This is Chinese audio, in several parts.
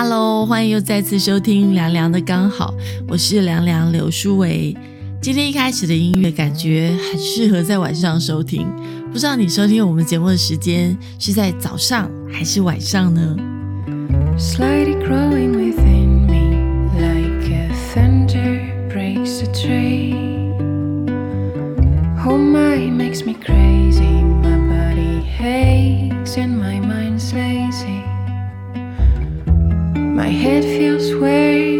Hello，欢迎又再次收听凉凉的刚好，我是凉凉刘书维。今天一开始的音乐感觉很适合在晚上收听，不知道你收听我们节目的时间是在早上还是晚上呢？Slightly growing within me, like a thunder breaks a tree. Oh my, makes me crazy. My body aches and my mind's lazy. My head feels weird,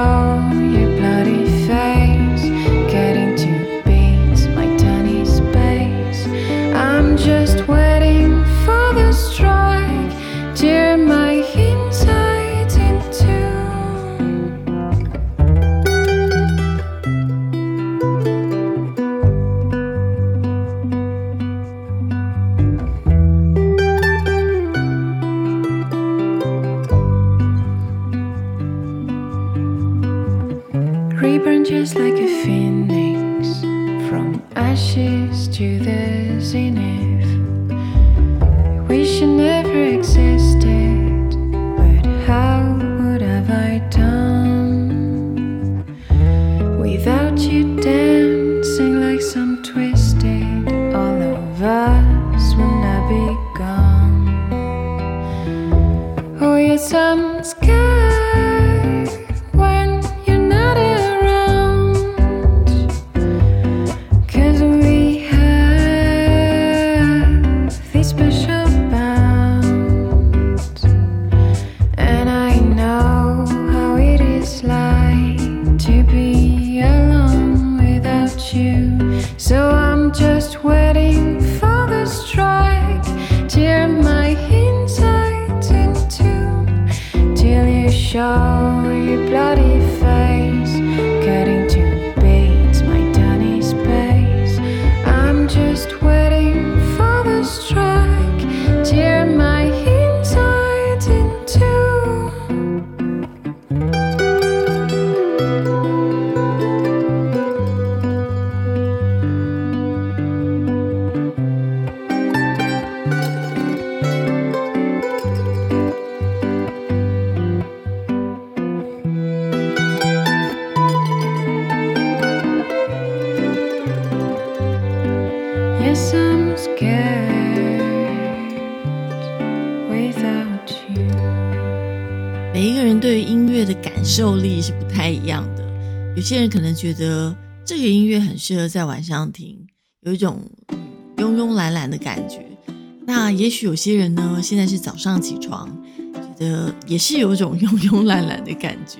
now. Ashes to the zenith. Wish you never existed, 有些人可能觉得这个音乐很适合在晚上听，有一种慵慵懒懒的感觉。那也许有些人呢，现在是早上起床，觉得也是有一种慵慵懒懒的感觉。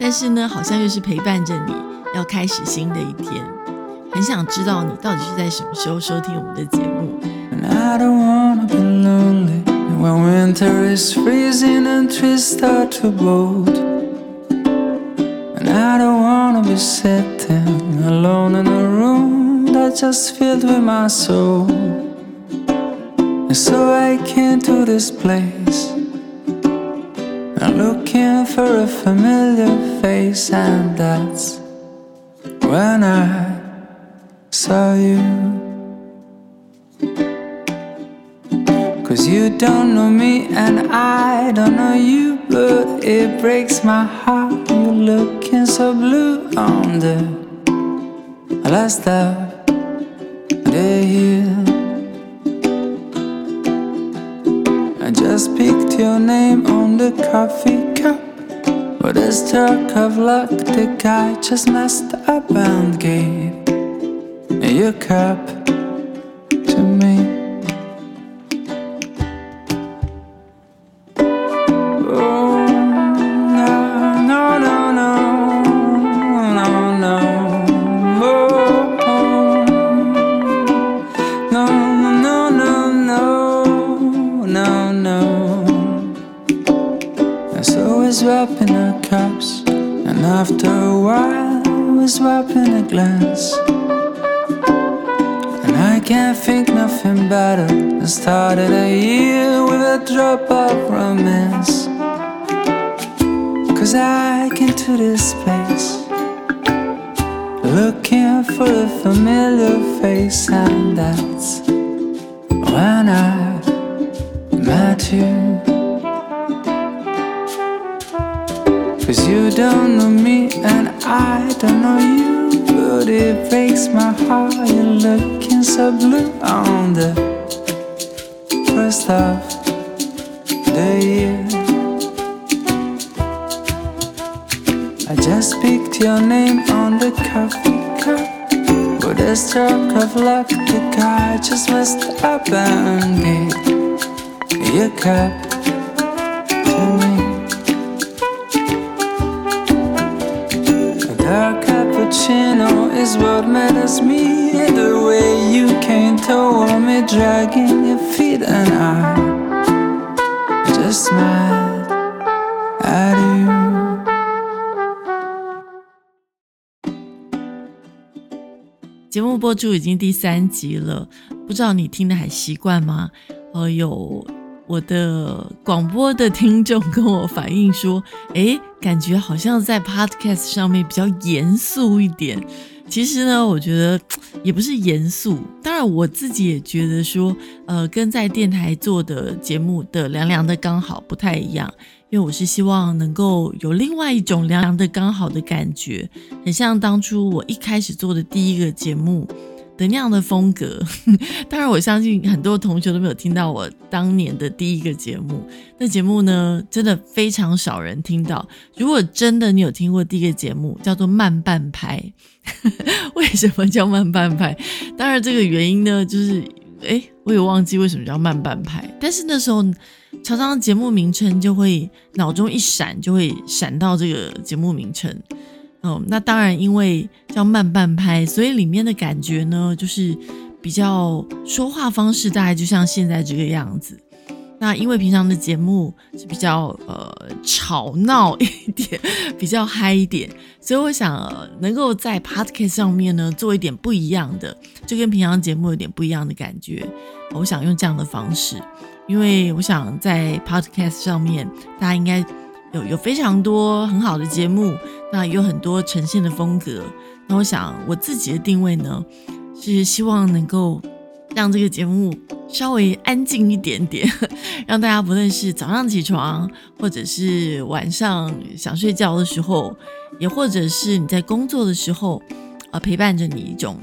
但是呢，好像又是陪伴着你要开始新的一天。很想知道你到底是在什么时候收听我们的节目。When winter is freezing and trees start to bolt. And I don't wanna be sitting alone in a room that's just filled with my soul. And so I came to this place. I'm looking for a familiar face, and that's when I saw you. Cause you don't know me and I don't know you, but it breaks my heart. Looking so blue on the last hill. I just picked your name on the coffee cup. But a stroke of luck, the guy just messed up and gave your cup starting a year with a drop of romance. Cause I came to this place looking for a familiar face, and that's when I met you. Cause you don't know me and I don't know you. But it breaks my heart, you're looking so blue on the first of the year. I just picked your name on the coffee cup. With a stroke of luck, the guy just messed up and gave your cup to me. A dark cappuccino is what matters me. 节目播出已经第三集了，不知道你听的还习惯吗？呃，有我的广播的听众跟我反映说，诶，感觉好像在 Podcast 上面比较严肃一点。其实呢，我觉得也不是严肃，当然我自己也觉得说，呃，跟在电台做的节目的凉凉的刚好不太一样，因为我是希望能够有另外一种凉凉的刚好的感觉，很像当初我一开始做的第一个节目的那样的风格。当然，我相信很多同学都没有听到我当年的第一个节目，那节目呢，真的非常少人听到。如果真的你有听过第一个节目，叫做慢半拍。为什么叫慢半拍？当然，这个原因呢，就是哎，我也忘记为什么叫慢半拍。但是那时候常常节目名称就会脑中一闪，就会闪到这个节目名称。哦，那当然，因为叫慢半拍，所以里面的感觉呢，就是比较说话方式，大概就像现在这个样子。那因为平常的节目是比较呃吵闹一点，比较嗨一点，所以我想、呃能够在 podcast 上面呢做一点不一样的，就跟平常节目有点不一样的感觉。我想用这样的方式，因为我想在 podcast 上面，大家应该有有非常多很好的节目，那有很多呈现的风格。那我想我自己的定位呢，是希望能够让这个节目稍微安静一点点，让大家不论是早上起床，或者是晚上想睡觉的时候，也或者是你在工作的时候，呃，陪伴着你一种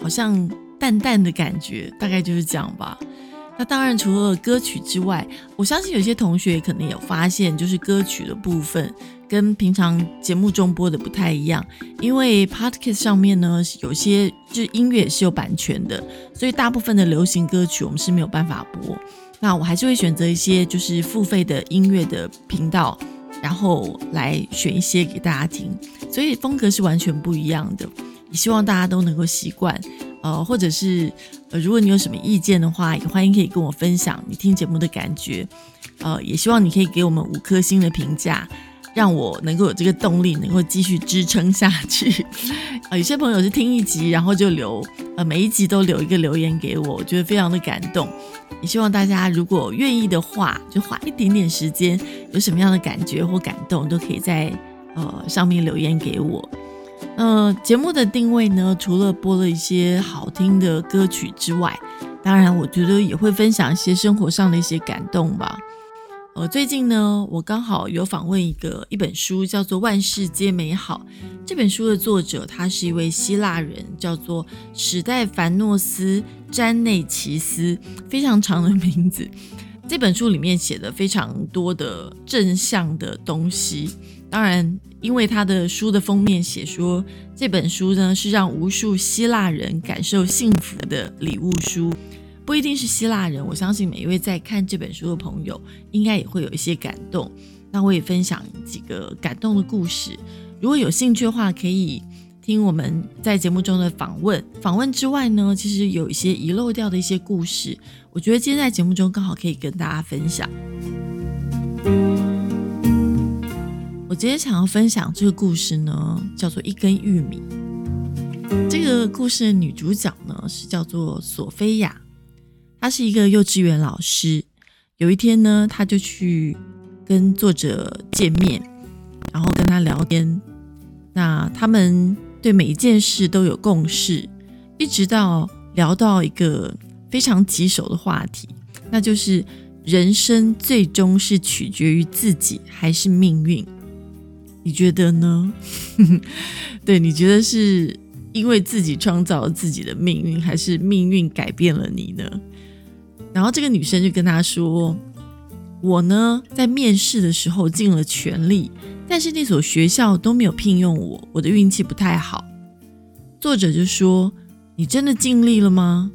好像淡淡的感觉，大概就是这样吧。那当然，除了歌曲之外，我相信有些同学可能有发现，就是歌曲的部分跟平常节目中播的不太一样，因为 podcast 上面呢，有些就是音乐是有版权的，所以大部分的流行歌曲我们是没有办法播。那我还是会选择一些就是付费的音乐的频道，然后来选一些给大家听，所以风格是完全不一样的。也希望大家都能够习惯，呃，或者是呃，如果你有什么意见的话，也欢迎可以跟我分享你听节目的感觉，呃，也希望你可以给我们五颗星的评价，让我能够有这个动力，能够继续支撑下去。呃，有些朋友是听一集，然后就留，呃，每一集都留一个留言给我，我觉得非常的感动。也希望大家如果愿意的话，就花一点点时间，有什么样的感觉或感动，都可以在呃上面留言给我。呃，节目的定位呢，除了播了一些好听的歌曲之外，当然我觉得也会分享一些生活上的一些感动吧。呃，最近呢，我刚好有访问一个一本书，叫做《万事皆美好》。这本书的作者他是一位希腊人，叫做史代凡诺斯·詹内奇斯，非常长的名字。这本书里面写的非常多的正向的东西，当然，因为他的书的封面写说这本书呢是让无数希腊人感受幸福的礼物书，不一定是希腊人，我相信每一位在看这本书的朋友应该也会有一些感动。那我也分享几个感动的故事，如果有兴趣的话，可以听我们在节目中的访问。访问之外呢，其实有一些遗漏掉的一些故事，我觉得今天在节目中刚好可以跟大家分享。我今天想要分享这个故事呢，叫做一根玉米。这个故事的女主角呢是叫做索菲亚，她是一个幼稚园老师。有一天呢，她就去跟作者见面，然后跟他聊天。那他们对每一件事都有共识，一直到聊到一个非常棘手的话题，那就是人生最终是取决于自己还是命运？你觉得呢？对，你觉得是因为自己创造了自己的命运，还是命运改变了你呢？然后这个女生就跟他说：“我呢，在面试的时候尽了全力，但是那所学校都没有聘用我，我的运气不太好。”作者就说：“你真的尽力了吗？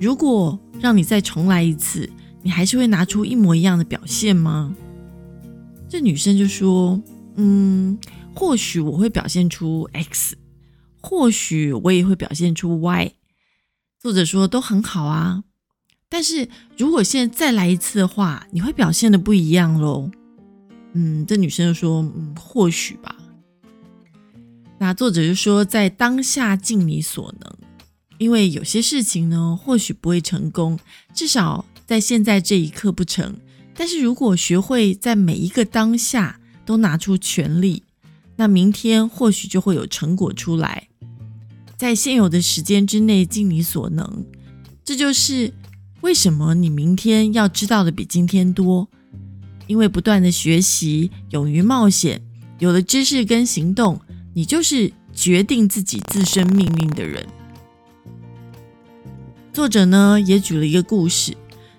如果让你再重来一次，你还是会拿出一模一样的表现吗？”这女生就说：“嗯，或许我会表现出 X，或许我也会表现出 Y。”作者说：“都很好啊。”但是如果现在再来一次的话，你会表现的不一样喽。嗯，这女生就说：“嗯，或许吧。”那作者就说：“在当下尽你所能，因为有些事情呢，或许不会成功，至少在现在这一刻不成。但是如果学会在每一个当下都拿出全力，那明天或许就会有成果出来。在现有的时间之内尽你所能，这就是。”为什么你明天要知道的比今天多？因为不断的学习，勇于冒险，有了知识跟行动，你就是决定自己自身命运的人。作者呢也举了一个故事，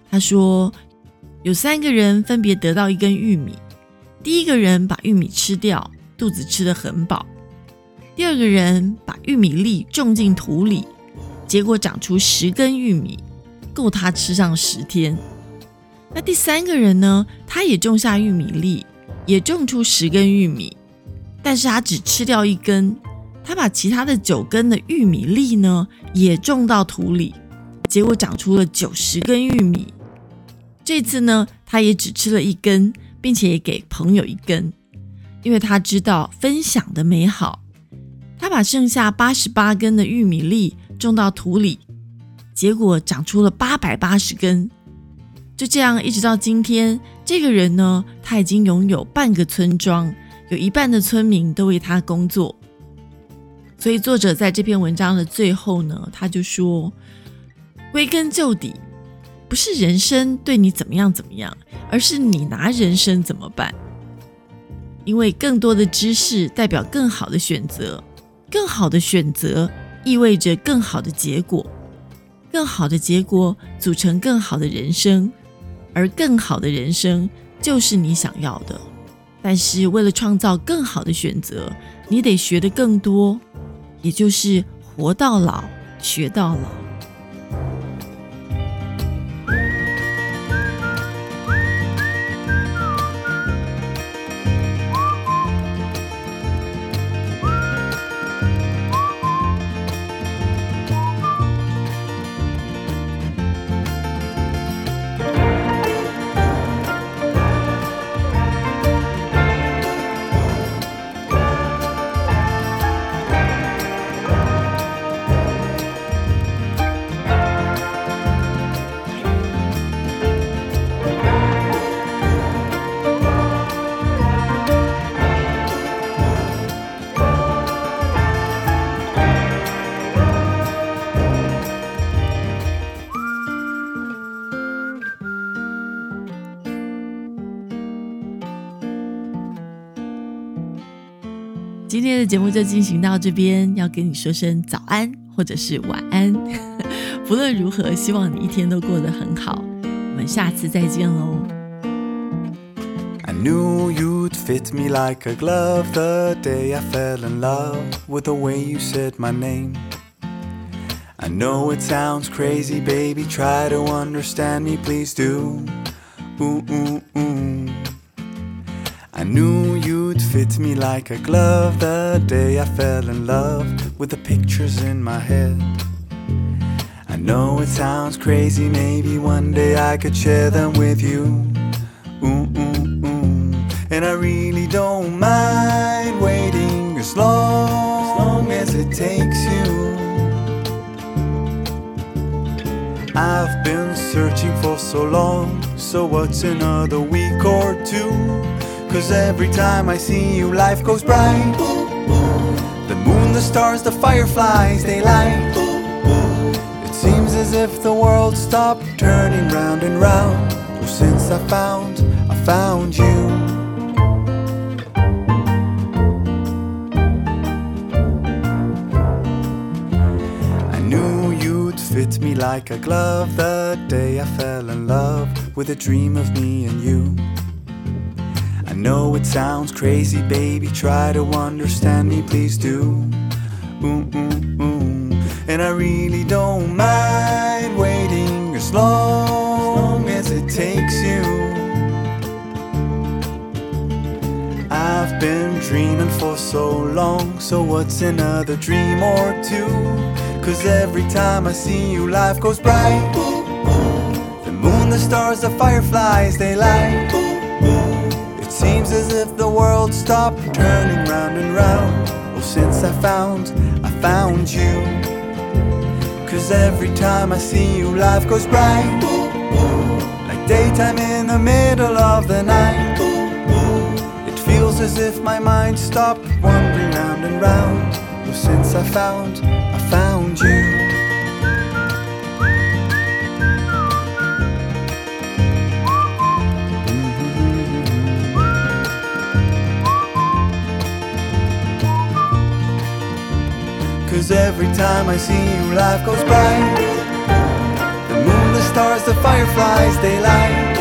他说有三个人分别得到一根玉米，第一个人把玉米吃掉，肚子吃得很饱；第二个人把玉米粒种进土里，结果长出十根玉米。够他吃上十天。那第三个人呢？他也种下玉米粒，也种出十根玉米，但是他只吃掉一根。他把其他的九根的玉米粒呢，也种到土里，结果长出了九十根玉米。这次呢，他也只吃了一根，并且也给朋友一根，因为他知道分享的美好。他把剩下八十八根的玉米粒种到土里。结果长出了八百八十根，就这样一直到今天。这个人呢，他已经拥有半个村庄，有一半的村民都为他工作。所以作者在这篇文章的最后呢，他就说：归根究底，不是人生对你怎么样怎么样，而是你拿人生怎么办。因为更多的知识代表更好的选择，更好的选择意味着更好的结果。更好的结果组成更好的人生，而更好的人生就是你想要的。但是为了创造更好的选择，你得学的更多，也就是活到老，学到老。的节目就进行到这边，要跟你说声早安或者是晚安。不论如何，希望你一天都过得很好。我们下次再见喽。I knew you'd fit me like a glove the day I fell in love with the way you said my name. I know it sounds crazy, baby. Try to understand me, please do. Ooh, ooh, ooh. Me like a glove the day I fell in love with the pictures in my head. I know it sounds crazy, maybe one day I could share them with you. Ooh, ooh, ooh. And I really don't mind waiting as long long as it takes you. I've been searching for so long, so what's another week or two? Cause every time I see you, life goes bright. The moon, the stars, the fireflies, they light. It seems as if the world stopped turning round and round. Oh, since I found, I found you. I knew you'd fit me like a glove the day I fell in love with a dream of me and you. Know it sounds crazy, baby. Try to understand me, please do. Ooh, ooh, ooh. And I really don't mind waiting as long as it takes you. I've been dreaming for so long, so what's another dream or two? Cause every time I see you, life goes bright. The moon, the stars, the fireflies, they light. Seems as if the world stopped turning round and round. Well, since I found, I found you. Cause every time I see you, life goes bright. Like daytime in the middle of the night. It feels as if my mind stopped wandering round and round. Well, since I found, I found you. Cause every time I see you, life goes bright. The moon, the stars, the fireflies, they light.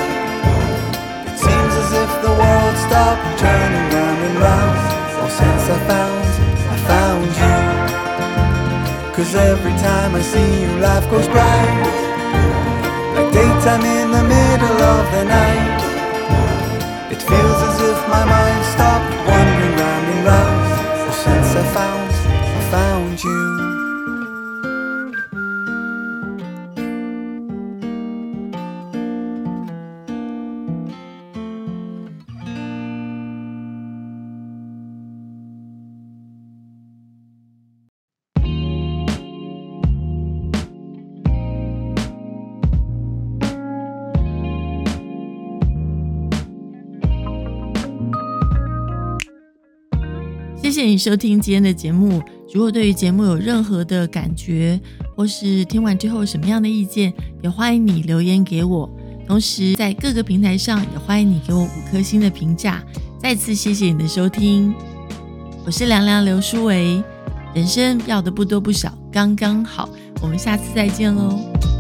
It seems as if the world stopped turning round and round. Oh, since I found, I found you. Cause every time I see you, life goes bright. Like daytime in the middle of the night. It feels as if my mind stopped wandering round and round. Oh, since I found, 谢谢你收听今天的节目。如果对于节目有任何的感觉，或是听完之后什么样的意见，也欢迎你留言给我。同时，在各个平台上也欢迎你给我五颗星的评价。再次谢谢你的收听，我是凉凉刘书维。人生要的不多不少，刚刚好。我们下次再见喽。